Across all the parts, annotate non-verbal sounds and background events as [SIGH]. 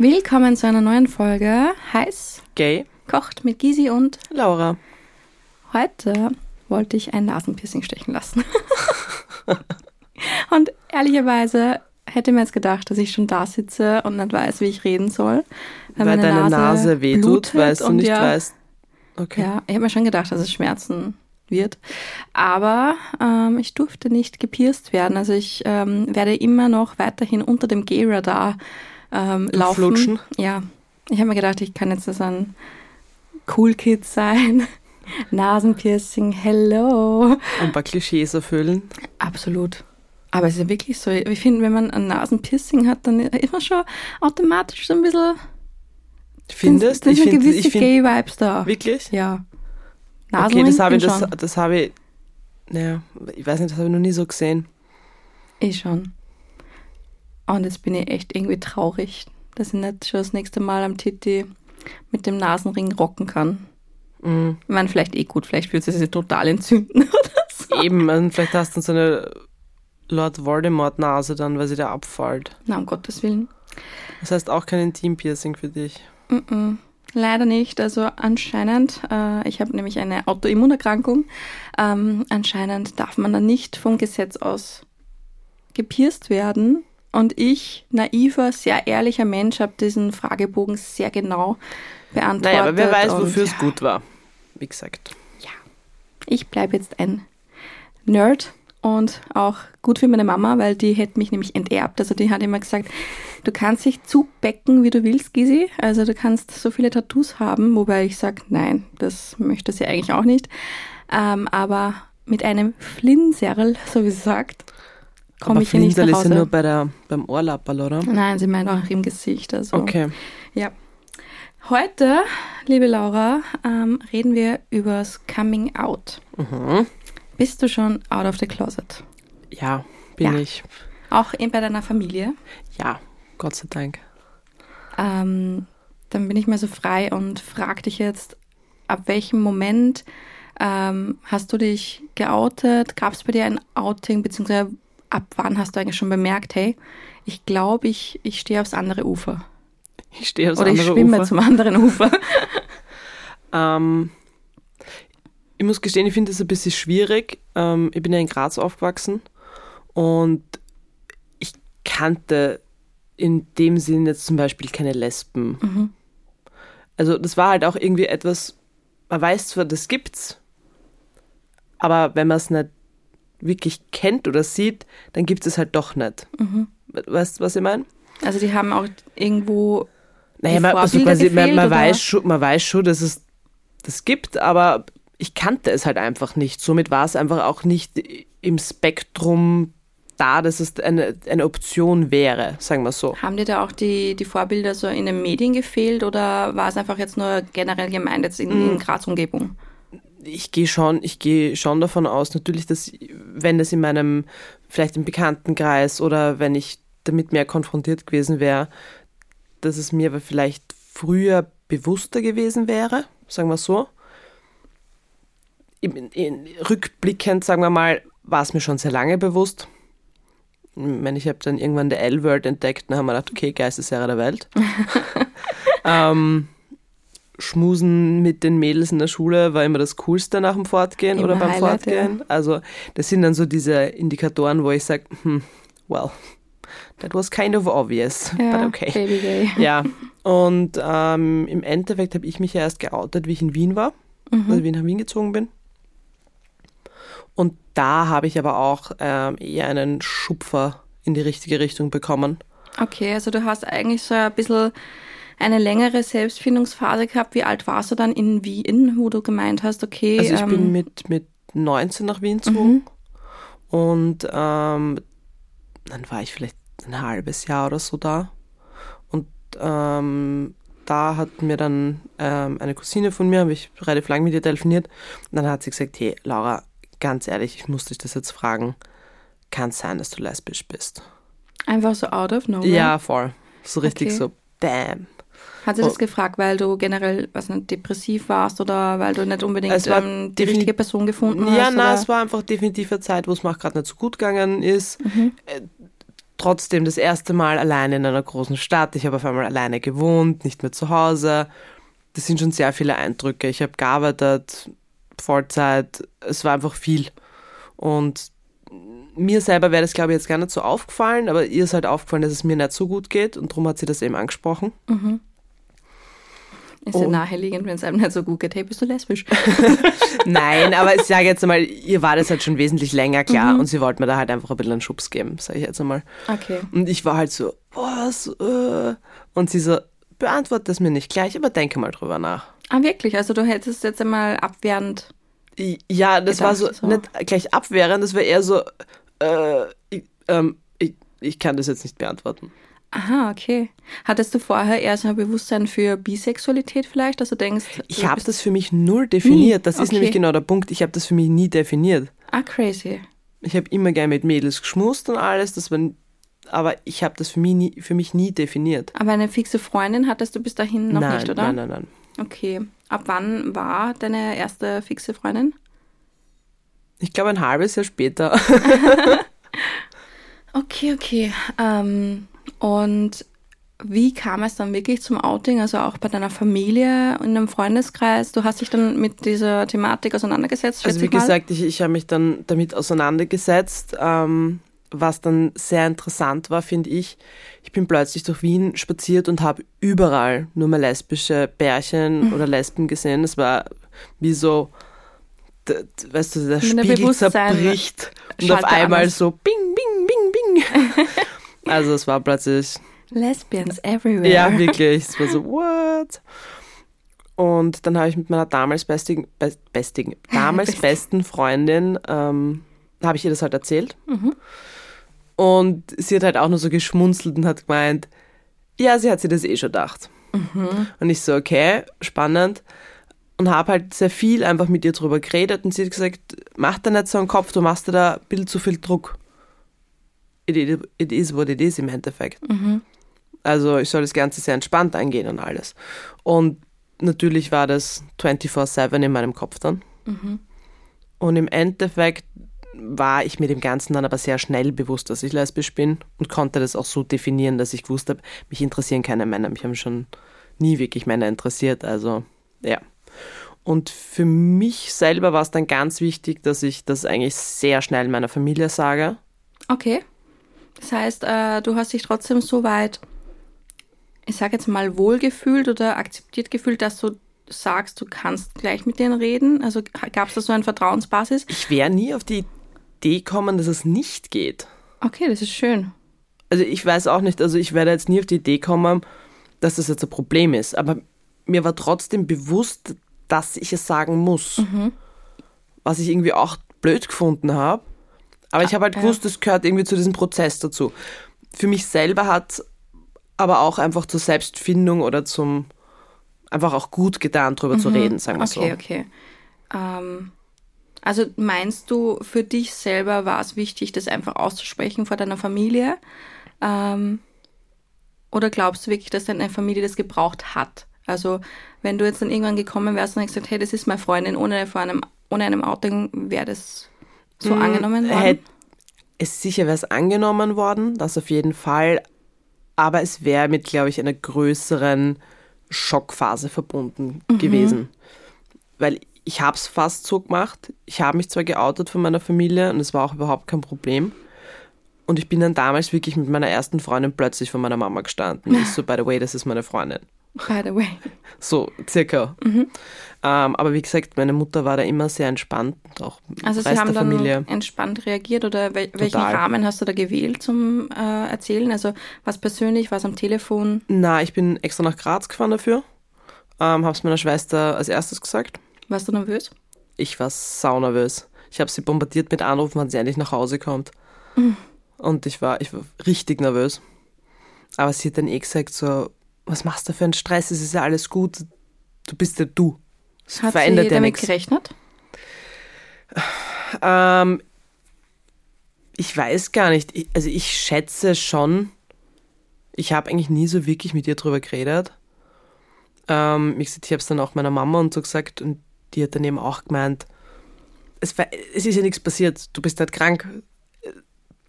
Willkommen zu einer neuen Folge Heiß Gay, kocht mit Gisi und Laura. heute wollte ich ein Nasenpiercing stechen lassen. [LAUGHS] und ehrlicherweise hätte mir jetzt gedacht, dass ich schon da sitze und nicht weiß, wie ich reden soll. Weil, meine deine Nase, wehtut, blutet weil du und nicht ja, weißt. Okay. Ja, ich habe mir schon gedacht, dass es Schmerzen wird. Aber ähm, ich durfte nicht gepierst werden. Also ich ähm, werde immer noch weiterhin unter dem Gay-Radar ähm, laufen. Flutschen? Ja. Ich habe mir gedacht, ich kann jetzt so ein Cool Kid sein. [LAUGHS] Nasenpiercing, hello. Ein paar Klischees erfüllen. Absolut. Aber es ist ja wirklich so. Ich finde, wenn man ein Nasenpiercing hat, dann ist man schon automatisch so ein bisschen. Findest? Sind, Ich finde, gewisse ich find, Gay-Vibes da. wirklich? Ja. Okay, das habe ich, das, das habe ich, naja, ich weiß nicht, das habe ich noch nie so gesehen. Ich schon. Und jetzt bin ich echt irgendwie traurig, dass ich nicht schon das nächste Mal am Titi mit dem Nasenring rocken kann. Mhm. Ich meine, vielleicht eh gut, vielleicht fühlt es sich total entzünden [LAUGHS] oder so. Eben, und vielleicht hast du so eine Lord Voldemort-Nase dann, weil sie da abfällt. Na, um Gottes Willen. Das heißt auch kein Intim-Piercing für dich. Mm-mm. Leider nicht. Also anscheinend, äh, ich habe nämlich eine Autoimmunerkrankung, ähm, anscheinend darf man dann nicht vom Gesetz aus gepierst werden. Und ich, naiver, sehr ehrlicher Mensch, habe diesen Fragebogen sehr genau beantwortet. Naja, aber wer weiß, wofür es gut war. Wie gesagt. ich bleibe jetzt ein Nerd und auch gut für meine Mama, weil die hätte mich nämlich enterbt. Also die hat immer gesagt, du kannst dich zubecken, wie du willst, Gisi. Also du kannst so viele Tattoos haben, wobei ich sage, nein, das möchte sie eigentlich auch nicht. Ähm, aber mit einem Flinserl, so wie sie sagt, komme ich hier nicht nach Flinserl ist ja Hause. nur bei der, beim Ohrlapperl, oder? Nein, sie meint auch im Gesicht. Also. Okay. Ja. Heute, liebe Laura, ähm, reden wir übers Coming Out. Mhm. Bist du schon out of the closet? Ja, bin Ja. ich. Auch in, bei deiner Familie? Ja, Gott sei Dank. Ähm, dann bin ich mal so frei und frage dich jetzt, ab welchem Moment ähm, hast du dich geoutet? Gab es bei dir ein Outing, beziehungsweise ab wann hast du eigentlich schon bemerkt, hey, ich glaube, ich, ich stehe aufs andere Ufer. Ich stehe aufs Oder ich andere schwimme Ufer. zum anderen Ufer. [LAUGHS] Ähm, ich muss gestehen, ich finde das ein bisschen schwierig. Ähm, ich bin ja in Graz aufgewachsen und ich kannte in dem Sinn jetzt zum Beispiel keine Lesben. Mhm. Also das war halt auch irgendwie etwas, man weiß zwar, das gibt's, aber wenn man es nicht wirklich kennt oder sieht, dann gibt es halt doch nicht. Mhm. Weißt du, was ich meine? Also die haben auch irgendwo Naja, man, also quasi, man, gefehlt, man, oder? weiß schon, man weiß schon, dass es das gibt, aber ich kannte es halt einfach nicht. Somit war es einfach auch nicht im Spektrum da, dass es eine, eine Option wäre, sagen wir so. Haben dir da auch die, die Vorbilder so in den Medien gefehlt oder war es einfach jetzt nur generell gemeint jetzt in, in Graz-Umgebung? Ich gehe schon, ich gehe schon davon aus, natürlich, dass wenn das in meinem, vielleicht im Bekanntenkreis oder wenn ich damit mehr konfrontiert gewesen wäre, dass es mir aber vielleicht früher bewusster gewesen wäre, sagen wir so. Im, in, rückblickend, sagen wir mal, war es mir schon sehr lange bewusst. Ich meine, ich habe dann irgendwann der L-Word entdeckt und haben wir gedacht, okay, Geistesherr der Welt. [LAUGHS] ähm, Schmusen mit den Mädels in der Schule war immer das Coolste nach dem Fortgehen Immer oder beim Highlight, Fortgehen. Also das sind dann so diese Indikatoren, wo ich sage, hm, well, that was kind of obvious, but okay. Baby Gay. [LAUGHS] Ja, und ähm, im Endeffekt habe ich mich ja erst geoutet, wie ich in Wien war, also wie ich nach Wien gezogen bin. Und da habe ich aber auch ähm, eher einen Schupfer in die richtige Richtung bekommen. Okay, also du hast eigentlich so ein bisschen eine längere Selbstfindungsphase gehabt. Wie alt warst du dann in Wien, wo du gemeint hast, okay, Also ich ähm, bin mit, mit 19 nach Wien gezogen und ähm, dann war ich vielleicht ein halbes Jahr oder so da. Und ähm, da hat mir dann ähm, eine Cousine von mir, habe ich relativ lang mit ihr telefoniert, und dann hat sie gesagt, hey Laura, ganz ehrlich, ich muss dich das jetzt fragen, kann es sein, dass du lesbisch bist? einfach so out of nowhere. Ja, voll. So richtig Okay. so, bam. Hat sie das Oh. gefragt, weil du generell, was nicht, depressiv warst oder weil du nicht unbedingt ähm, die richtige Person gefunden Ja, hast? na, oder? es war einfach definitiv eine Zeit, wo es mir auch gerade nicht so gut gegangen ist. Mhm. Äh, trotzdem das erste Mal alleine in einer großen Stadt. Ich habe auf einmal alleine gewohnt, nicht mehr zu Hause. Das sind schon sehr viele Eindrücke. Ich habe gearbeitet, Vollzeit. Es war einfach viel. Und mir selber wäre das, glaube ich, jetzt gar nicht so aufgefallen, aber ihr ist halt aufgefallen, dass es mir nicht so gut geht und darum hat sie das eben angesprochen. Mhm. Ist ja Und- naheliegend, wenn es einem nicht so gut geht. Hey, bist du lesbisch? [LAUGHS] [LAUGHS] Nein, aber ich sage jetzt einmal, ihr war das halt schon wesentlich länger klar und sie wollte mir da halt einfach ein bisschen einen Schubs geben, sage ich jetzt einmal. Okay. Und ich war halt so, was? Äh? Und sie so, beantworte das mir nicht gleich, aber denke mal drüber nach. Ah, wirklich? Also du hättest jetzt einmal abwehrend. Ja, das war so, Gedacht, so. nicht gleich abwehrend, das war eher so, äh, ich, ähm, ich, ich kann das jetzt nicht beantworten. Aha, okay. Hattest du vorher eher so ein Bewusstsein für Bisexualität vielleicht, dass du denkst, Ich habe das für mich null definiert. Nie? Das ist Okay. nämlich genau der Punkt. Ich habe das für mich nie definiert. Ah, crazy. Ich habe immer gern mit Mädels geschmust und alles, das war, aber ich habe das für mich, nie, für mich nie definiert. Aber eine fixe Freundin hattest du bis dahin noch nein, nicht, oder? nein, nein, nein. Okay. Ab wann war deine erste fixe Freundin? Ich glaube ein halbes Jahr später. [LAUGHS] Okay, okay. Ähm, und wie kam es dann wirklich zum Outing? Also auch bei deiner Familie, in einem Freundeskreis? Du hast dich dann mit dieser Thematik auseinandergesetzt? Also wie mal? gesagt, ich, ich habe mich dann damit auseinandergesetzt, ähm, was dann sehr interessant war, finde ich. Ich bin plötzlich durch Wien spaziert und habe überall nur mehr lesbische Mhm. Pärchen oder Lesben gesehen. Es war wie so, weißt du, der Spiegel zerbricht und auf einmal anders. so bing, bing, bing, bing. [LAUGHS] also es war plötzlich Lesbians everywhere. ja, wirklich. Es war so, what? Und dann habe ich mit meiner damals bestigen, [LAUGHS] best, bestigen damals besten Freundin, ähm, habe ich ihr das halt erzählt. Und sie hat halt auch nur so geschmunzelt und hat gemeint, ja, sie hat sich das eh schon gedacht. Und ich so, okay, spannend. Und habe halt sehr viel einfach mit ihr drüber geredet und sie hat gesagt, mach dir nicht so einen Kopf, du machst dir da ein bisschen zu viel Druck. It, it, is what it is im Endeffekt. Also ich soll das Ganze sehr entspannt angehen und alles. Und natürlich war das 24-7 in meinem Kopf dann. Und im Endeffekt war ich mir dem Ganzen dann aber sehr schnell bewusst, dass ich lesbisch bin und konnte das auch so definieren, dass ich gewusst habe, mich interessieren keine Männer. Mich haben schon nie wirklich Männer interessiert. Also ja. Und für mich selber war es dann ganz wichtig, dass ich das eigentlich sehr schnell meiner Familie sage. Okay. Das heißt, äh, du hast dich trotzdem so weit, ich sage jetzt mal, wohlgefühlt oder akzeptiert gefühlt, dass du sagst, du kannst gleich mit denen reden? Also gab es da so eine Vertrauensbasis? Ich wäre nie auf die Idee kommen, dass es nicht geht. Okay, das ist schön. also ich weiß auch nicht, also ich werde jetzt nie auf die Idee kommen, dass das jetzt ein Problem ist, aber mir war trotzdem bewusst, dass ich es sagen muss. Was ich irgendwie auch blöd gefunden habe. Aber ich habe halt ja. gewusst, das gehört irgendwie zu diesem Prozess dazu. Für mich selber hat aber auch einfach zur Selbstfindung oder zum einfach auch gut getan, drüber zu reden, sagen wir Okay, so. okay. Ähm, also meinst du, für dich selber war es wichtig, das einfach auszusprechen vor deiner Familie? Ähm, oder glaubst du wirklich, dass deine Familie das gebraucht hat? Also wenn du jetzt dann irgendwann gekommen wärst und hättest gesagt, hey, das ist meine Freundin, ohne, vor einem, ohne einem Outing wäre das so angenommen worden? Hätt- es sicher wäre es angenommen worden, das auf jeden Fall, aber es wäre mit, glaube ich, einer größeren Schockphase verbunden gewesen. Weil ich habe es fast so gemacht. Ich habe mich zwar geoutet von meiner Familie und es war auch überhaupt kein Problem. Und ich bin dann damals wirklich mit meiner ersten Freundin plötzlich von meiner Mama gestanden. Ich so, by the way, das ist meine Freundin. By the way. So, circa. Mhm. Ähm, aber wie gesagt, meine Mutter war da immer sehr entspannt auch Also der sie haben dann Familie. entspannt reagiert oder wel welchen Total. Rahmen hast du da gewählt zum äh, Erzählen? Also was persönlich, was am Telefon? Na, ich bin extra nach Graz gefahren dafür. Ähm, hab's meiner Schwester als erstes gesagt. Warst du nervös? Ich war saunervös. Ich habe sie bombardiert mit Anrufen, wann sie endlich nach Hause kommt. Und ich war, ich war richtig nervös. Aber sie hat dann eh gesagt so, was machst du für einen Stress? Es ist ja alles gut. Du bist ja du. Es Hat verändert sie ja damit nichts. gerechnet? Ähm, ich weiß gar nicht. Ich, also ich schätze schon, ich habe eigentlich nie so wirklich mit ihr drüber geredet. Ähm, gesagt, ich habe es dann auch meiner Mama und so gesagt und die hat dann eben auch gemeint, es, war, es ist ja nichts passiert. Du bist halt krank.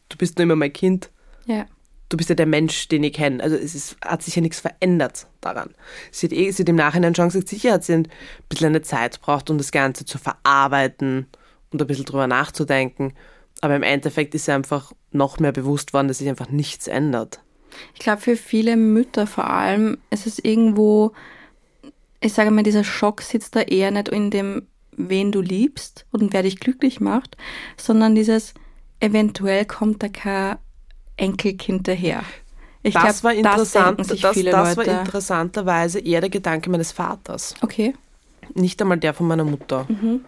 Du bist nur immer mein Kind. Ja. Du bist ja der Mensch, den ich kenne. Also es ist, hat sich ja nichts verändert daran. Sie hat, eh, sie hat im Nachhinein schon gesagt, sicher hat sie ein bisschen eine Zeit braucht, um das Ganze zu verarbeiten und ein bisschen drüber nachzudenken. Aber im Endeffekt ist sie einfach noch mehr bewusst worden, dass sich einfach nichts ändert. Ich glaube, für viele Mütter vor allem ist es irgendwo, ich sage mal, dieser Schock sitzt da eher nicht in dem, wen du liebst und wer dich glücklich macht, sondern dieses, eventuell kommt da kein Enkelkind daher. Ich das glaub, war interessant, das, das, das war interessanterweise eher der Gedanke meines Vaters. Okay. Nicht einmal der von meiner Mutter. Mhm.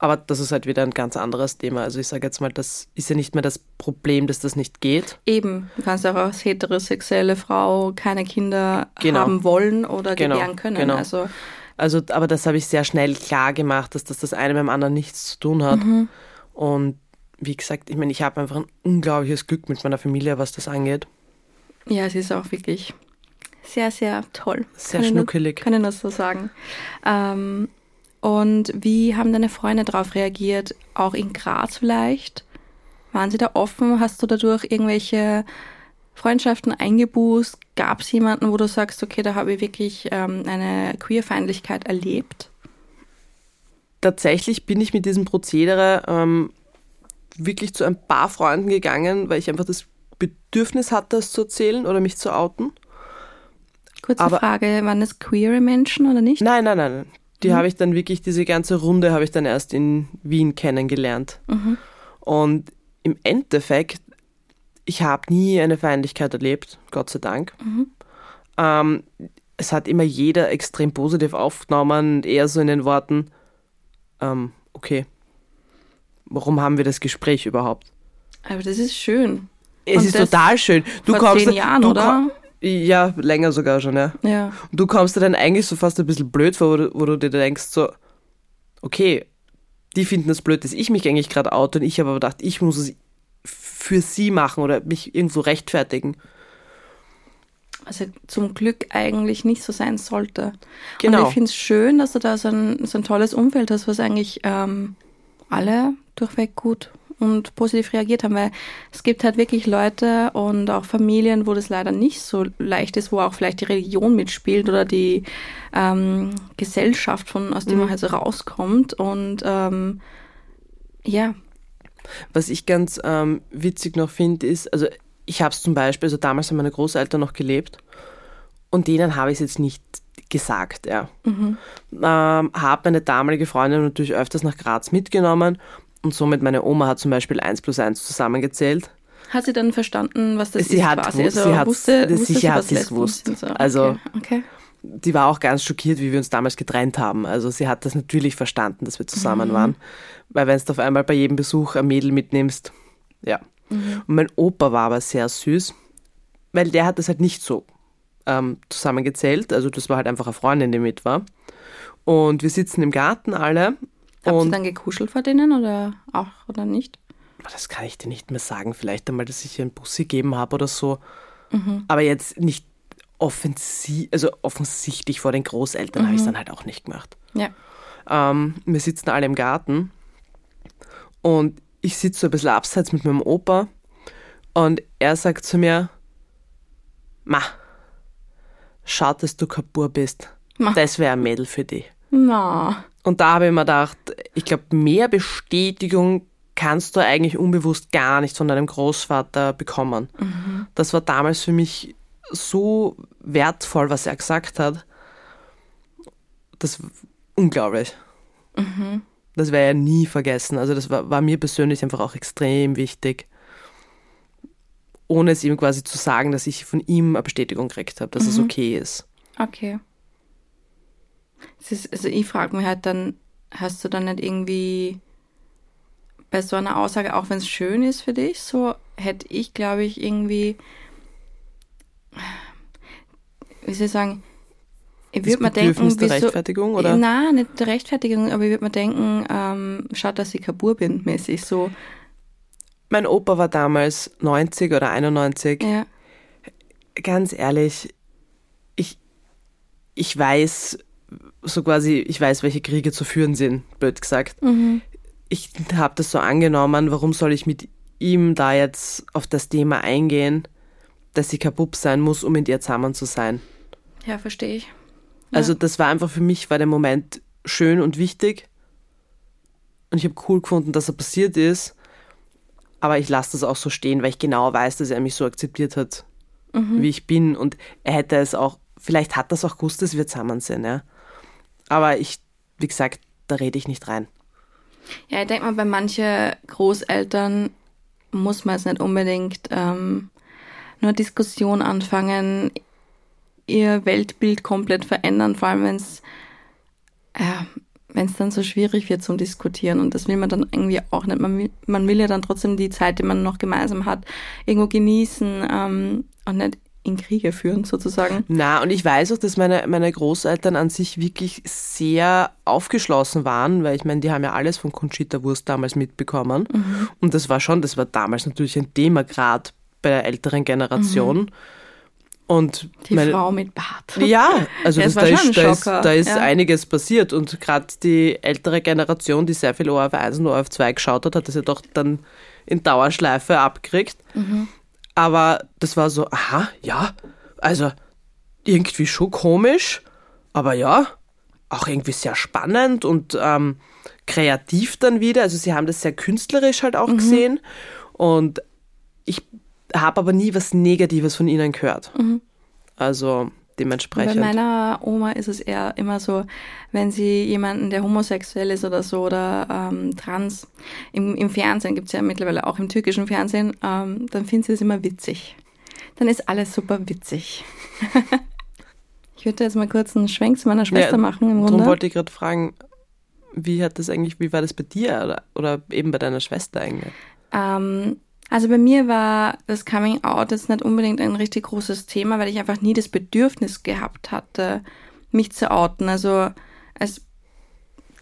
Aber das ist halt wieder ein ganz anderes Thema. Also ich sage jetzt mal, das ist ja nicht mehr das Problem, dass das nicht geht. Eben, du kannst auch als heterosexuelle Frau keine Kinder genau. haben wollen oder genau. gebären können. Genau. Also, also, aber das habe ich sehr schnell klar gemacht, dass das das eine mit dem anderen nichts zu tun hat. Mhm. Und wie gesagt, ich meine, ich habe einfach ein unglaubliches Glück mit meiner Familie, was das angeht. Ja, es ist auch wirklich sehr, sehr toll. Sehr kann schnuckelig. Ich nur, kann ich nur so sagen. Ähm, und wie haben deine Freunde darauf reagiert? Auch in Graz vielleicht? Waren sie da offen? Hast du dadurch irgendwelche Freundschaften eingebußt? Gab es jemanden, wo du sagst, okay, da habe ich wirklich ähm, eine Queerfeindlichkeit erlebt? Tatsächlich bin ich mit diesem Prozedere ähm, wirklich zu ein paar Freunden gegangen, weil ich einfach das Bedürfnis hatte, es zu erzählen oder mich zu outen. Kurze Aber, Frage, waren das queere Menschen oder nicht? Nein, nein, nein. Die mhm. habe ich dann wirklich, diese ganze Runde habe ich dann erst in Wien kennengelernt. Mhm. Und im Endeffekt, ich habe nie eine Feindlichkeit erlebt, Gott sei Dank. Mhm. Ähm, es hat immer jeder extrem positiv aufgenommen, eher so in den Worten, ähm, okay, warum haben wir das Gespräch überhaupt? Aber das ist schön. Es Und ist total schön. Du vor kommst, zehn Jahren, du oder? Ja, länger sogar schon, ja. ja. Und du kommst dir dann eigentlich so fast ein bisschen blöd vor, wo du, wo du dir denkst, so, okay, die finden das blöd, dass ich mich eigentlich gerade out und ich habe aber gedacht, ich muss es für sie machen oder mich irgendwo rechtfertigen. Also zum Glück eigentlich nicht so sein sollte. Genau. Und ich finde es schön, dass du da so ein, so ein tolles Umfeld hast, was eigentlich ähm, alle durchweg gut und positiv reagiert haben, weil es gibt halt wirklich Leute und auch Familien, wo das leider nicht so leicht ist, wo auch vielleicht die Religion mitspielt oder die ähm, Gesellschaft, von, aus der mhm. man halt so rauskommt. Und ähm, ja. Was ich ganz ähm, witzig noch finde, ist, also ich habe es zum Beispiel, also damals haben meine Großeltern noch gelebt und denen habe ich es jetzt nicht gesagt, ja. Mhm. Ähm, habe meine damalige Freundin natürlich öfters nach Graz mitgenommen und somit meine Oma hat zum Beispiel 1 plus 1 zusammengezählt. Hat sie dann verstanden, was das sie ist hat, quasi? Also sie hat, wusste, wusste sicher hat sie es gewusst. So. Also okay. okay. die war auch ganz schockiert, wie wir uns damals getrennt haben. Also sie hat das natürlich verstanden, dass wir zusammen mhm. waren. Weil wenn du auf einmal bei jedem Besuch ein Mädel mitnimmst, ja. Mhm. Und mein Opa war aber sehr süß, weil der hat das halt nicht so ähm, zusammengezählt. Also das war halt einfach eine Freundin, die mit war. Und wir sitzen im Garten alle. Habt ihr dann gekuschelt vor denen oder auch oder nicht? Das kann ich dir nicht mehr sagen. Vielleicht einmal, dass ich ihr einen Bussi gegeben habe oder so. Mhm. Aber jetzt nicht offensiv, also offensichtlich vor den Großeltern mhm. habe ich es dann halt auch nicht gemacht. Ja. Ähm, wir sitzen alle im Garten und ich sitze so ein bisschen abseits mit meinem Opa und er sagt zu mir, Ma, schaut, dass du Kapur bist. Ma. Das wäre ein Mädel für dich. Na. Und da habe ich mir gedacht, ich glaube, mehr Bestätigung kannst du eigentlich unbewusst gar nicht von deinem Großvater bekommen. Mhm. Das war damals für mich so wertvoll, was er gesagt hat. Das war unglaublich. Mhm. Das werde ich ja nie vergessen. Also das war, war mir persönlich einfach auch extrem wichtig ohne es ihm quasi zu sagen, dass ich von ihm eine Bestätigung gekriegt habe, dass mhm. es okay ist. Okay. Ist, also ich frage mich halt dann, hast du dann nicht irgendwie bei so einer Aussage, auch wenn es schön ist für dich, so hätte ich, glaube ich, irgendwie, wie soll ich sagen, ich würde mir denken, der Rechtfertigung, oder? Nein, nicht der Rechtfertigung, aber ich würde mir denken, ähm, schaut, dass ich Kabur bin, mäßig so. Mein Opa war damals 90 oder 91. Ja. Ganz ehrlich, ich, ich weiß, so quasi, ich weiß, welche Kriege zu führen sind, blöd gesagt. Mhm. Ich habe das so angenommen, warum soll ich mit ihm da jetzt auf das Thema eingehen, dass ich kein Bub sein muss, um mit ihr zusammen zu sein. Ja, verstehe ich. Also das war einfach für mich, war der Moment schön und wichtig. Und ich habe cool gefunden, dass er passiert ist. Aber ich lasse das auch so stehen, weil ich genau weiß, dass er mich so akzeptiert hat, wie ich bin. Und er hätte es auch, vielleicht hat das auch gewusst, dass wir zusammen sind, ja. Aber ich, wie gesagt, da rede ich nicht rein. Ja, ich denke mal, bei manchen Großeltern muss man es nicht unbedingt ähm, nur Diskussion anfangen, ihr Weltbild komplett verändern, vor allem wenn es äh, wenn es dann so schwierig wird zum Diskutieren und das will man dann irgendwie auch nicht. Man will, man will ja dann trotzdem die Zeit, die man noch gemeinsam hat, irgendwo genießen ähm, und nicht in Kriege führen sozusagen. Na, und ich weiß auch, dass meine, meine Großeltern an sich wirklich sehr aufgeschlossen waren, weil ich meine, die haben ja alles von Conchita Wurst damals mitbekommen. Und das war schon, das war damals natürlich ein Thema, gerade bei der älteren Generation. Und Die meine, Frau mit Bart. Ja, also das, war da, ist, da, ist, da ist ja. einiges passiert und gerade die ältere Generation, die sehr viel ORF 1 und ORF 2 geschaut hat, hat das ja doch dann in Dauerschleife abgekriegt. Mhm. Aber das war so, aha, ja, also irgendwie schon komisch, aber ja, auch irgendwie sehr spannend und ähm, kreativ dann wieder. Also sie haben das sehr künstlerisch halt Mhm. auch gesehen und ich habe aber nie was Negatives von ihnen gehört. Also Bei dementsprechend. meiner Oma ist es eher immer so, wenn sie jemanden, der homosexuell ist oder so oder ähm, trans, im, im Fernsehen gibt's ja mittlerweile auch im türkischen Fernsehen, ähm, dann finden sie es immer witzig. Dann ist alles super witzig. [LAUGHS] ich würde jetzt mal kurz einen Schwenk zu meiner Schwester Ja, machen im Darum wollte ich gerade fragen, wie hat das eigentlich, wie war das bei dir oder, oder eben bei deiner Schwester eigentlich? Ähm, also bei mir war das Coming Out jetzt nicht unbedingt ein richtig großes Thema, weil ich einfach nie das Bedürfnis gehabt hatte, mich zu outen. Also als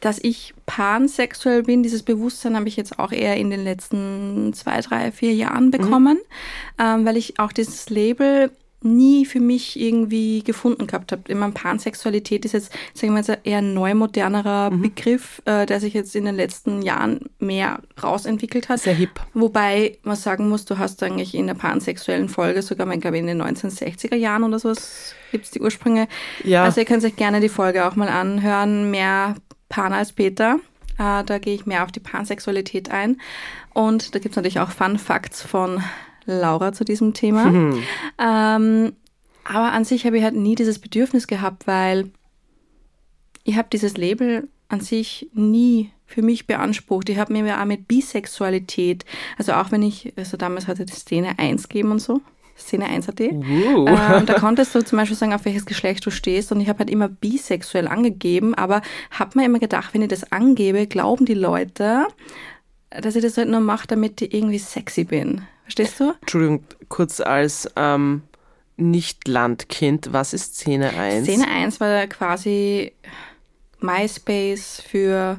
dass ich pansexuell bin, dieses Bewusstsein habe ich jetzt auch eher in den letzten zwei, drei, vier Jahren bekommen, ähm, weil ich auch dieses Label nie für mich irgendwie gefunden gehabt habe. Immer Pansexualität ist jetzt, sagen wir mal, eher ein neu modernerer Begriff, äh, der sich jetzt in den letzten Jahren mehr rausentwickelt hat. Sehr hip. Wobei man sagen muss, du hast eigentlich in der pansexuellen Folge sogar, ich glaube in den 1960er Jahren oder sowas gibt's die Ursprünge. Ja. Also ihr könnt euch gerne die Folge auch mal anhören, mehr Pan als Peter. Äh, da gehe ich mehr auf die Pansexualität ein. Und da gibt's natürlich auch Fun Facts von Laura zu diesem Thema. [LAUGHS] Ähm, aber an sich habe ich halt nie dieses Bedürfnis gehabt, weil ich habe dieses Label an sich nie für mich beansprucht. Ich habe mir ja auch mit Bisexualität, also auch wenn ich, also damals hatte die Szene 1 gegeben und so, Szene 1 AT, Uh. ähm, da [LAUGHS] konntest du zum Beispiel sagen, auf welches Geschlecht du stehst und ich habe halt immer bisexuell angegeben, aber habe mir immer gedacht, wenn ich das angebe, glauben die Leute, dass ich das halt nur mache, damit ich irgendwie sexy bin. Verstehst du? Entschuldigung, kurz als ähm, Nicht-Landkind, was ist Szene 1? Szene 1 war quasi MySpace für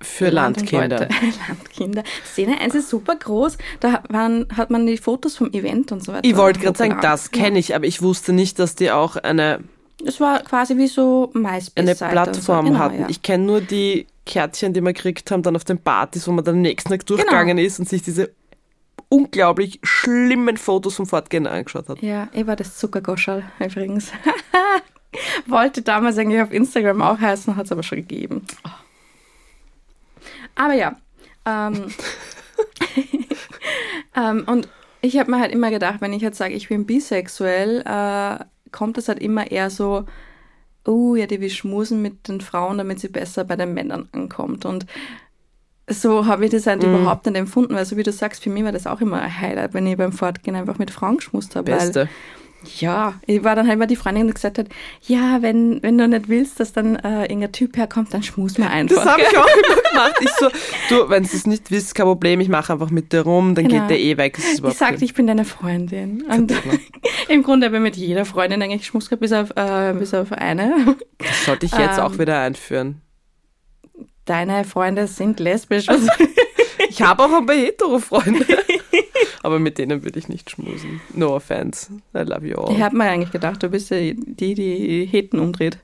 Für Land Landkinder. [LAUGHS] Landkinder. Szene 1 ist super groß. Da waren, hat man die Fotos vom Event und so weiter. Ich wollte gerade sagen, das kenne ich, aber ich wusste nicht, dass die auch eine, Es war quasi wie so MySpace. eine Plattform so. Genau, hatten. Ja. Ich kenne nur die Kärtchen, die man gekriegt haben, dann auf den Partys, wo man dann am nächsten Tag durchgegangen Genau. ist und sich diese unglaublich schlimmen Fotos vom Fortgehen angeschaut hat. ja, ich war das Zuckergoschal übrigens. [LAUGHS] wollte damals eigentlich auf Instagram auch heißen, hat es aber schon gegeben. Aber ja. Ähm, [LAUGHS] ähm, und ich habe mir halt immer gedacht, wenn ich jetzt sage, ich bin bisexuell, äh, kommt es halt immer eher so, oh ja, die will schmusen mit den Frauen, damit sie besser bei den Männern ankommt. Und so habe ich das halt überhaupt nicht empfunden, weil so wie du sagst, für mich war das auch immer ein Highlight, wenn ich beim Fortgehen einfach mit Frauen geschmust habe. Weil, Beste. Ja, ich war dann halt mal die Freundin, die gesagt hat, ja, wenn, wenn du nicht willst, dass dann äh, irgendein Typ herkommt, dann schmus mir einfach. Das habe ich auch immer [LAUGHS] gemacht. Ich so, du, wenn du es nicht wisst, kein Problem, ich mache einfach mit dir rum, dann Genau. geht der eh weg. Ich sagte, ich bin deine Freundin. Und [LAUGHS] im Grunde habe ich mit jeder Freundin eigentlich Schmuss gehabt, bis auf, äh, bis auf eine. Das sollte ich jetzt Ähm. auch wieder einführen. Deine Freunde sind lesbisch. [LAUGHS] Ich habe auch ein paar Hetero-Freunde. Aber mit denen würde ich nicht schmusen. No offense. I love you all. ich habe mir eigentlich gedacht, du bist ja die, die Heten umdreht.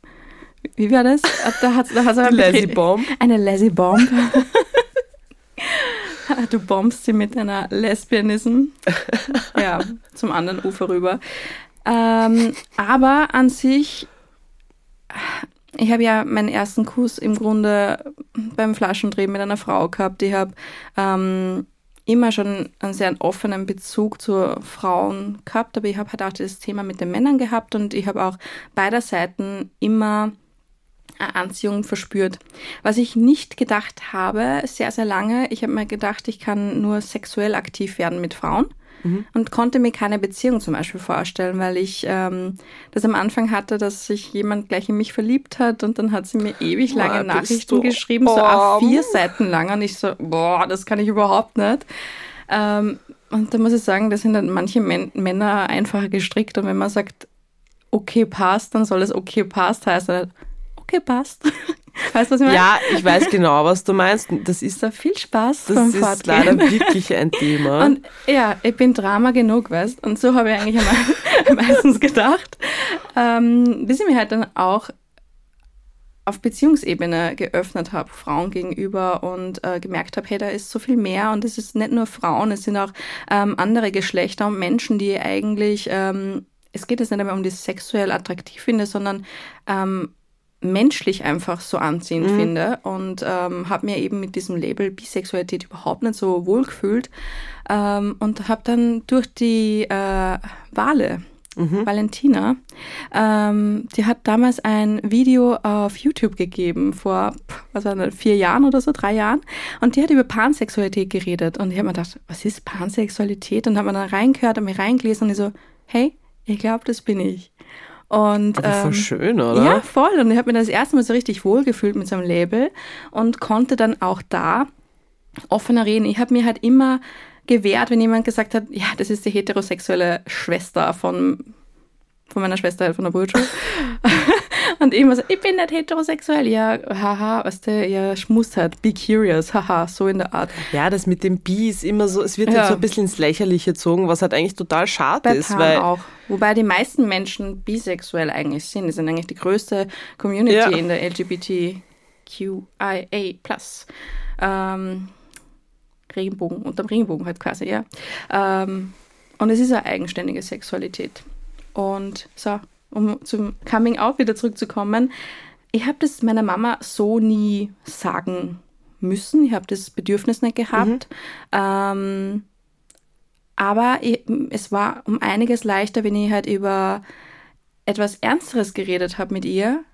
Wie war das? Da hat da aber Die Lazy Bomb. Eine Lazy Bomb. [LAUGHS] du bombst sie mit einer Lesbianism. [LAUGHS] ja, zum anderen Ufer rüber. Ähm, aber an sich, ich habe ja meinen ersten Kuss im Grunde beim Flaschendrehen mit einer Frau gehabt. Ich habe ähm, immer schon einen sehr offenen Bezug zu Frauen gehabt, aber ich habe halt auch das Thema mit den Männern gehabt und ich habe auch beider Seiten immer eine Anziehung verspürt. Was ich nicht gedacht habe, sehr, sehr lange, ich habe mir gedacht, ich kann nur sexuell aktiv werden mit Frauen mhm. und konnte mir keine Beziehung zum Beispiel vorstellen, weil ich ähm, das am Anfang hatte, dass sich jemand gleich in mich verliebt hat und dann hat sie mir ewig lange boah, Nachrichten geschrieben, so a vier Seiten lang und ich so, boah, das kann ich überhaupt nicht. Ähm, und da muss ich sagen, da sind dann manche Män Männer einfacher gestrickt und wenn man sagt, okay, passt, dann soll es okay, passt heißen okay, passt. [LAUGHS] Weißt du, was ich meine? Ja, ich weiß genau, was du meinst. Das ist da viel Spaß Das ist Fortgehen. leider wirklich ein Thema. [LAUGHS] Und ja, ich bin Drama genug, weißt Und so habe ich eigentlich [LAUGHS] meistens gedacht. Ähm, bis ich mir halt dann auch auf Beziehungsebene geöffnet habe, Frauen gegenüber und äh, gemerkt habe, hey, da ist so viel mehr und es ist nicht nur Frauen, es sind auch ähm, andere Geschlechter und Menschen, die eigentlich, ähm, es geht jetzt nicht mehr um die sexuell attraktiv finde, sondern ähm, menschlich einfach so anziehend mhm. finde und ähm, habe mir eben mit diesem Label Bisexualität überhaupt nicht so wohl gefühlt ähm, und habe dann durch die äh, Wale Mhm. Valentina. Ähm, die hat damals ein Video auf YouTube gegeben, vor was war das, vier Jahren oder so, drei Jahren. Und die hat über Pansexualität geredet. Und ich habe mir gedacht, was ist Pansexualität? Und habe mir dann reingehört und mir reingelesen und ich so, hey, ich glaube, das bin ich. Und, Aber voll ähm, schön, oder? Ja, voll. Und ich habe mir das erste Mal so richtig wohlgefühlt mit so einem Label und konnte dann auch da offener reden. Ich habe mir halt immer gewehrt, wenn jemand gesagt hat, ja, das ist die heterosexuelle Schwester von, von meiner Schwester halt von der Brutschule. [LAUGHS] [LAUGHS] Und immer so, ich bin nicht heterosexuell. Ja, haha, weißt du, ja, Schmuss halt, be curious, haha, so in der Art. Ja, das mit dem Bi ist immer so, es wird ja. halt so ein bisschen ins Lächerliche gezogen, was halt eigentlich total schade Bei ist. weil auch. Wobei die meisten Menschen bisexuell eigentlich sind. Die sind eigentlich die größte Community ja. in der LGBTQIA+. Ähm, Regenbogen, unterm Regenbogen halt quasi, ja. Ähm, und es ist eine eigenständige Sexualität. Und so, um zum Coming Out wieder zurückzukommen, ich habe das meiner Mama so nie sagen müssen. Ich habe das Bedürfnis nicht gehabt. Mhm. Ähm, aber ich, es war um einiges leichter, wenn ich halt über etwas Ernsteres geredet habe mit ihr,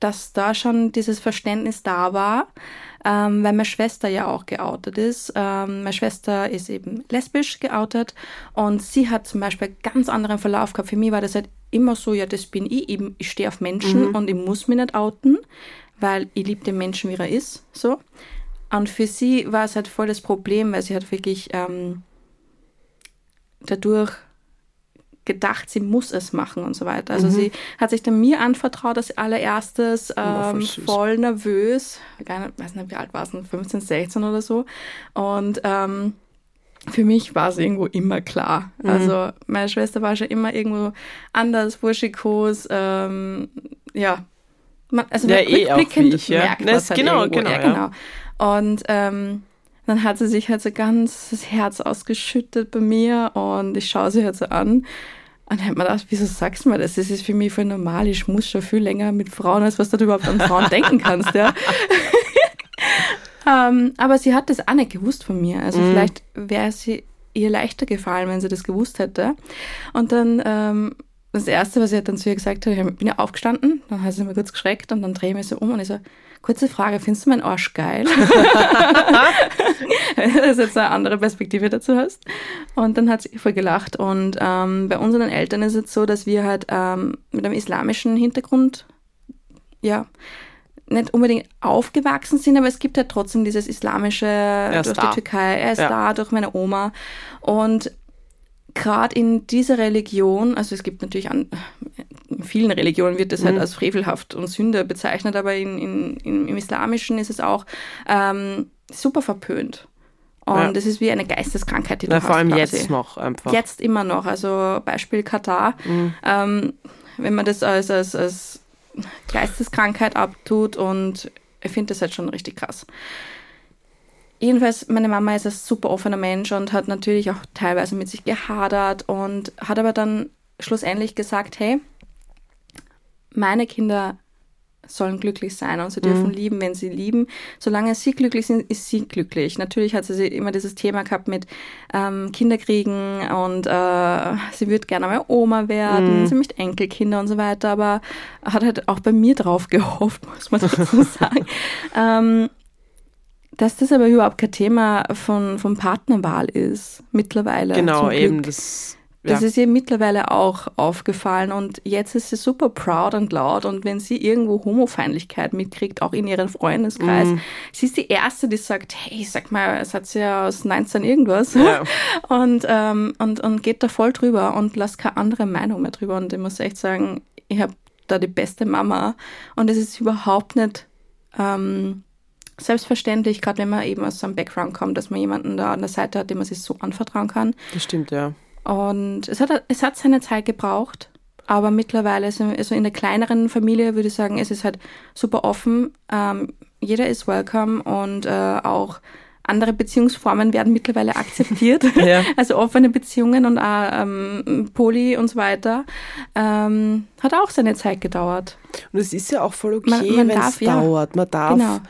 dass da schon dieses Verständnis da war, ähm, weil meine Schwester ja auch geoutet ist. Ähm, meine Schwester ist eben lesbisch geoutet und sie hat zum Beispiel einen ganz anderen Verlauf gehabt. Für mich war das halt immer so, ja, das bin ich, eben, ich stehe auf Menschen mhm. und ich muss mich nicht outen, weil ich liebe den Menschen, wie er ist, so. Und für sie war es halt voll das Problem, weil sie hat wirklich ähm, dadurch gedacht, sie muss es machen und so weiter. Also mhm. sie hat sich dann mir anvertraut als allererstes, ähm, oh, voll nervös. Ich weiß nicht, wie alt war es, 15, 16 oder so. Und ähm, für mich war es irgendwo immer klar. Mhm. Also meine Schwester war schon immer irgendwo anders, wuschikos, ähm, ja. Man, also ja, eh rückblickend ich, ja. merkt das, halt genau, irgendwo. genau, ja, genau. Und ähm, dann hat sie sich halt so ganz das Herz ausgeschüttet bei mir und ich schaue sie halt so an und dann hat man gedacht, wieso sagst du mir das? Das ist für mich voll normal. Ich muss schon viel länger mit Frauen, als was du überhaupt an Frauen [LAUGHS] denken kannst, ja. Ähm, aber sie hat das auch nicht gewusst von mir. Also mhm. vielleicht wäre sie ihr leichter gefallen, wenn sie das gewusst hätte. Und dann ähm, das Erste, was sie dann zu ihr gesagt hat, ich bin ja aufgestanden, dann hat sie mir kurz geschreckt und dann drehe ich mich so um und ich so, kurze Frage, findest du meinen Arsch geil? [LAUGHS] [LAUGHS] das ist jetzt eine andere Perspektive dazu hast. Und dann hat sie voll gelacht. Und ähm, bei unseren Eltern ist es so, dass wir halt ähm, mit einem islamischen Hintergrund, ja, nicht unbedingt aufgewachsen sind, aber es gibt halt trotzdem dieses islamische durch da. die Türkei. Er ist ja. da durch meine Oma. Und gerade in dieser Religion, also es gibt natürlich an in vielen Religionen wird das halt mhm. halt als frevelhaft und Sünde bezeichnet, aber in, in, im Islamischen ist es auch ähm, super verpönt. Und es ja. ist wie eine Geisteskrankheit, die du ja, hast. Vor allem quasi. jetzt noch einfach. Jetzt immer noch. Also Beispiel Katar. Mhm. Ähm, wenn man das als, als, als Geisteskrankheit abtut und ich finde das halt schon richtig krass. jedenfalls, meine Mama ist ein super offener Mensch und hat natürlich auch teilweise mit sich gehadert und hat aber dann schlussendlich gesagt, hey, meine Kinder sollen glücklich sein und sie dürfen mhm. lieben, wenn sie lieben. Solange sie glücklich sind, ist sie glücklich. Natürlich hat sie immer dieses Thema gehabt mit ähm, Kinderkriegen und äh, sie wird gerne mal Oma werden, mhm. sie möchte Enkelkinder und so weiter, aber hat halt auch bei mir drauf [LAUGHS] gehofft, muss man dazu [LAUGHS] sagen. ähm, dass das aber überhaupt kein Thema von, von Partnerwahl ist, mittlerweile. Genau, eben. Das, ja. das ist ihr mittlerweile auch aufgefallen und jetzt ist sie super proud und laut und wenn sie irgendwo Homofeindlichkeit mitkriegt, auch in ihrem Freundeskreis, mm. sie ist die Erste, die sagt, hey, sag mal, es hat sie ja aus 19 irgendwas ja. [LAUGHS] und, ähm, und, und geht da voll drüber und lasst keine andere Meinung mehr drüber und ich muss echt sagen, ich habe da die beste Mama und es ist überhaupt nicht... Ähm, selbstverständlich, gerade wenn man eben aus so einem Background kommt, dass man jemanden da an der Seite hat, dem man sich so anvertrauen kann. Das stimmt, ja. Und es hat, es hat seine Zeit gebraucht, aber mittlerweile, also in der kleineren Familie würde ich sagen, es ist halt super offen. Ähm, jeder ist welcome und äh, auch andere Beziehungsformen werden mittlerweile akzeptiert. [LAUGHS] ja. [LAUGHS] Also offene Beziehungen und auch ähm, Poly und so weiter. Ähm, hat auch seine Zeit gedauert. Und es ist ja auch voll okay, wenn es dauert. Man darf genau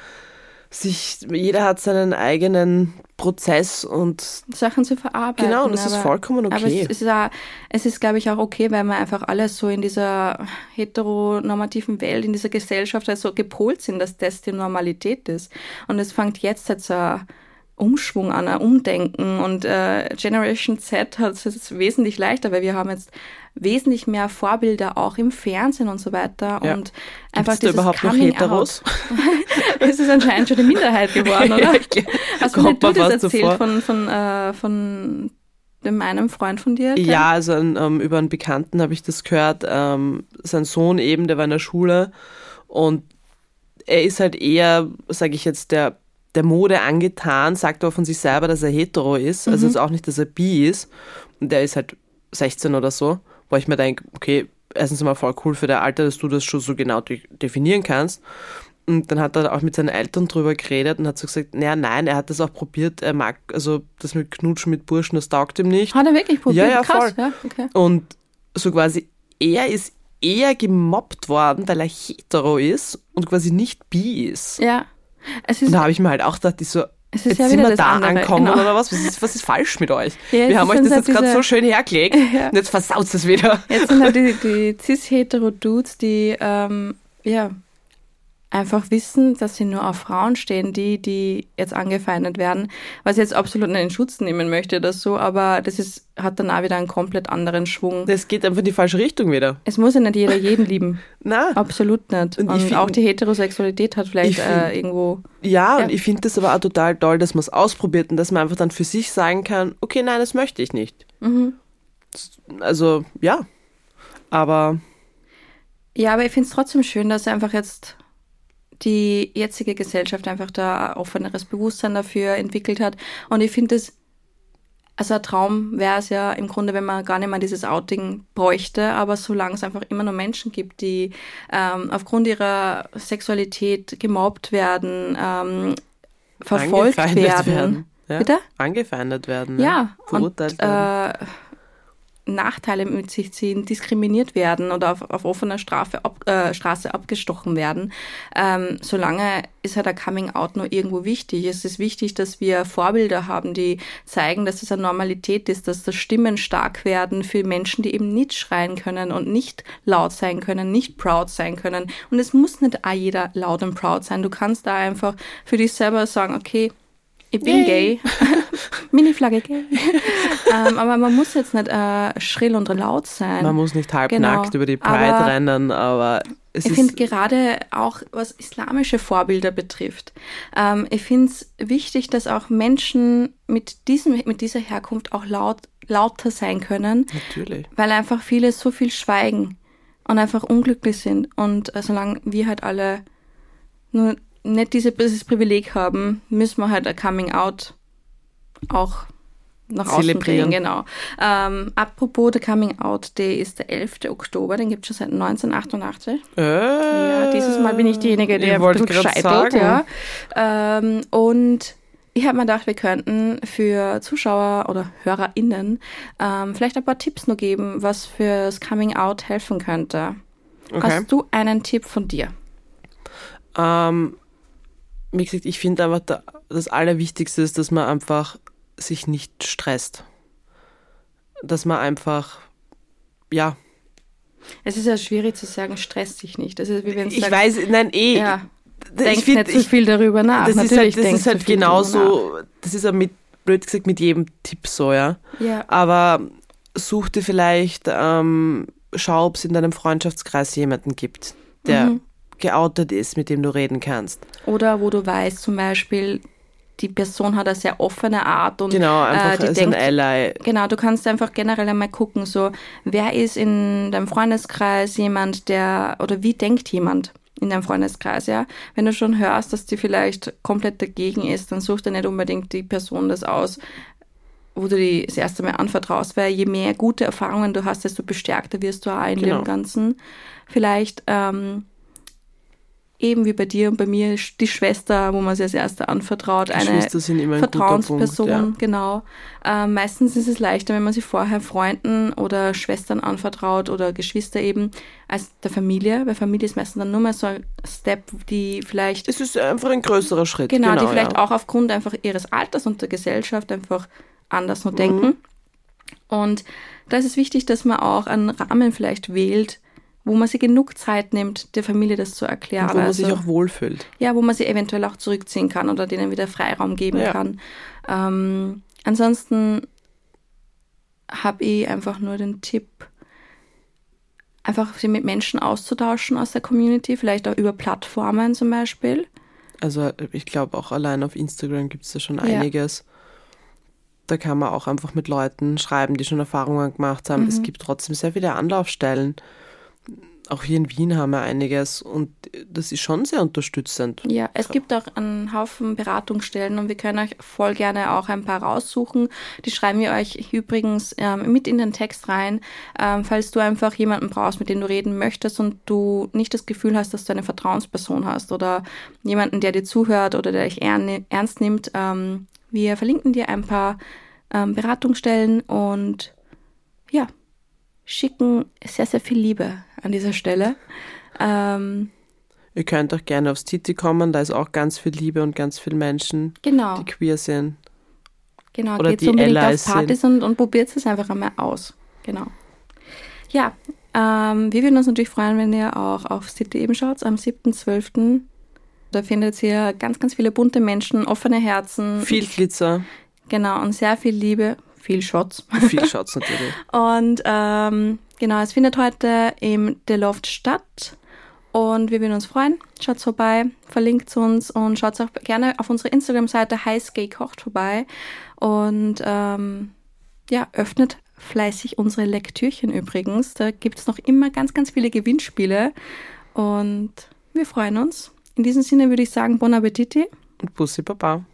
sich, jeder hat seinen eigenen Prozess und Sachen zu verarbeiten. Genau, und das aber, ist vollkommen okay. Aber es ist, auch, es ist, glaube ich, auch okay, weil wir einfach alle so in dieser heteronormativen Welt, in dieser Gesellschaft also gepolt sind, dass das die Normalität ist. Und es fängt jetzt halt so Umschwung an, ein Umdenken und äh, Generation Z hat es wesentlich leichter, weil wir haben jetzt wesentlich mehr Vorbilder auch im Fernsehen und so weiter. Ja. Und einfach Gibt's da überhaupt noch Heteros? [LAUGHS] es ist anscheinend schon eine Minderheit geworden, [LAUGHS] oder? Hast du nicht du das erzählt von, von, äh, von dem einen Freund von dir? Ja, also ähm, über einen Bekannten habe ich das gehört. Ähm, sein Sohn eben, der war in der Schule und er ist halt eher, sage ich jetzt, der der Mode angetan, sagt aber von sich selber, dass er hetero ist, also mhm. jetzt auch nicht, dass er bi ist. Und der ist halt 16 oder so wo ich mir denke, okay, erstens mal voll cool für dein Alter, dass du das schon so genau definieren kannst. Und dann hat er auch mit seinen Eltern drüber geredet und hat so gesagt, naja, nein, er hat das auch probiert, er mag, also das mit Knutschen mit Burschen, das taugt ihm nicht. Hat er wirklich probiert? Ja, ja, Krass, voll. Ja, okay. Und so quasi, er ist eher gemobbt worden, weil er hetero ist und quasi nicht bi ist. Ja. Es ist und da habe ich mir halt auch gedacht, ich so, es ist Jetzt ja sind wir da andere. ankommen genau. oder was? Was ist, was ist falsch mit euch? Ja, wir haben euch das halt jetzt gerade so schön hergelegt [LAUGHS] ja. und jetzt versaut es wieder. Jetzt sind halt die, die cis-hetero-Dudes, die ähm, ja, einfach wissen, dass sie nur auf Frauen stehen, die, die jetzt angefeindet werden, was ich jetzt absolut nicht in Schutz nehmen möchte oder so, aber das ist, hat dann auch wieder einen komplett anderen Schwung. Das geht einfach in die falsche Richtung wieder. Es muss ja nicht jeder jeden lieben. [LAUGHS] Nein. Absolut nicht. Und, und find, auch die Heterosexualität hat vielleicht find, äh, irgendwo. Ja, ja, und ich finde das aber auch total toll, dass man es ausprobiert und dass man einfach dann für sich sagen kann, okay, nein, das möchte ich nicht. Mhm. Also, ja. Aber. Ja, aber ich finde es trotzdem schön, dass einfach jetzt die jetzige Gesellschaft einfach da offeneres Bewusstsein dafür entwickelt hat. Und ich finde es, also ein Traum wäre es ja im Grunde, wenn man gar nicht mehr dieses Outing bräuchte, aber solange es einfach immer nur Menschen gibt, die ähm, aufgrund ihrer Sexualität gemobbt werden, ähm, verfolgt werden. werden. Ja? Bitte? Angefeindet werden. Ja, ja. verurteilt und, werden. Äh, Nachteile mit sich ziehen, diskriminiert werden oder auf, auf offener Strafe ab, äh, Straße abgestochen werden. Ähm, solange ist halt der Coming Out nur irgendwo wichtig. Es ist wichtig, dass wir Vorbilder haben, die zeigen, dass es eine Normalität ist, dass das Stimmen stark werden für Menschen, die eben nicht schreien können und nicht laut sein können, nicht proud sein können. Und es muss nicht jeder laut und proud sein. Du kannst da einfach für dich selber sagen, okay, ich bin Yay. gay. [LAUGHS] Mini-Flagge gay. ähm, aber man muss jetzt nicht äh, schrill und laut sein. Man muss nicht halbnackt genau. über die Pride aber rennen, aber es ich finde gerade auch, was islamische Vorbilder betrifft, ähm, ich finde es wichtig, dass auch Menschen mit, diesem, mit dieser Herkunft auch laut, lauter sein können. Natürlich. Weil einfach viele so viel schweigen und einfach unglücklich sind. Und äh, solange wir halt alle nur nicht diese, dieses Privileg haben, müssen wir halt ein Coming Out auch nach außen bringen. Genau. Ähm, apropos der Coming Out Day ist der 11. Oktober, den gibt es schon seit 1988. Äh, ja, dieses Mal bin ich diejenige, der bisschen scheitert. Ja. Ähm, und ich habe mir gedacht, wir könnten für Zuschauer oder HörerInnen ähm, vielleicht ein paar Tipps nur geben, was fürs Coming Out helfen könnte. Okay. Hast du einen Tipp von dir? Ähm, wie gesagt, ich finde einfach, da, das Allerwichtigste ist, dass man einfach sich nicht stresst. Dass man einfach, ja. Es ist ja schwierig zu sagen, stress dich nicht. Das ist wie wenn Ich weiß, nein, eh. ja, denk nicht zu ich- viel darüber nach. das ist Natürlich halt, das ist halt genauso, das ist ja mit, blöd gesagt, mit jedem Tipp so, ja. Ja, Aber such dir vielleicht, ähm, schau, ob es in deinem Freundschaftskreis jemanden gibt, der Mhm. Geoutet ist, mit dem du reden kannst. Oder wo du weißt, zum Beispiel, die Person hat eine sehr offene Art und Genau, einfach äh, die als denkt, ein Ally. Genau, du kannst einfach generell einmal gucken, so wer ist in deinem Freundeskreis jemand, der oder wie denkt jemand in deinem Freundeskreis, ja? Wenn du schon hörst, dass die vielleicht komplett dagegen ist, dann such dir nicht unbedingt die Person das aus, wo du die das erste Mal anvertraust, weil je mehr gute Erfahrungen du hast, desto bestärkter wirst du auch in Genau. dem Ganzen. Vielleicht ähm, eben wie bei dir und bei mir die Schwester, wo man sich als erste anvertraut, eine sind immer ein Vertrauensperson, Punkt, genau. Ähm, meistens ist es leichter, wenn man sich vorher Freunden oder Schwestern anvertraut oder Geschwister eben, als der Familie, weil Familie ist meistens dann nur mal so ein Step, die vielleicht, Es ist einfach ein größerer Schritt. genau, die vielleicht ja. auch aufgrund einfach ihres Alters und der Gesellschaft einfach anders Mhm. nur denken. Und da ist es wichtig, dass man auch einen Rahmen vielleicht wählt, wo man sich genug Zeit nimmt, der Familie das zu erklären. Wo man Also- sich auch wohlfühlt. ja, wo man sie eventuell auch zurückziehen kann oder denen wieder Freiraum geben Ja. kann. Ähm, ansonsten habe ich einfach nur den Tipp, einfach sich mit Menschen auszutauschen aus der Community, vielleicht auch über Plattformen zum Beispiel. Also ich glaube auch allein auf Instagram gibt es da schon einiges. Da kann man auch einfach mit Leuten schreiben, die schon Erfahrungen gemacht haben. Mhm. Es gibt trotzdem sehr viele Anlaufstellen. Auch hier in Wien haben wir einiges und das ist schon sehr unterstützend. Ja, es gibt auch einen Haufen Beratungsstellen und wir können euch voll gerne auch ein paar raussuchen. Die schreiben wir euch übrigens ähm, mit in den Text rein, ähm, falls du einfach jemanden brauchst, mit dem du reden möchtest und du nicht das Gefühl hast, dass du eine Vertrauensperson hast oder jemanden, der dir zuhört oder der dich ern ernst nimmt. Ähm, wir verlinken dir ein paar ähm, Beratungsstellen und ja, schicken sehr, sehr viel Liebe an dieser Stelle. Ähm, Ihr könnt auch gerne aufs Titi kommen, da ist auch ganz viel Liebe und ganz viele Menschen, genau. die queer sind. Genau, Oder geht die unbedingt Allies auf Partys und, und probiert es einfach einmal aus. Genau. Ja, ähm, wir würden uns natürlich freuen, wenn ihr auch auf City eben schaut, am 7.12. Da findet ihr ganz, ganz viele bunte Menschen, offene Herzen. Viel Glitzer, Genau, und sehr viel Liebe, viel Shots. viel Shots natürlich. [LAUGHS] Und ähm, genau, es findet heute im The Loft statt. Und wir würden uns freuen. Schaut vorbei, verlinkt uns und schaut auch gerne auf unserer Instagram-Seite Heißgay Kocht vorbei. Und ähm, ja, öffnet fleißig unsere Lektürchen übrigens. Da gibt es noch immer ganz, ganz viele Gewinnspiele. Und wir freuen uns. In diesem Sinne würde ich sagen, Bon Appetit. Und Bussi Baba.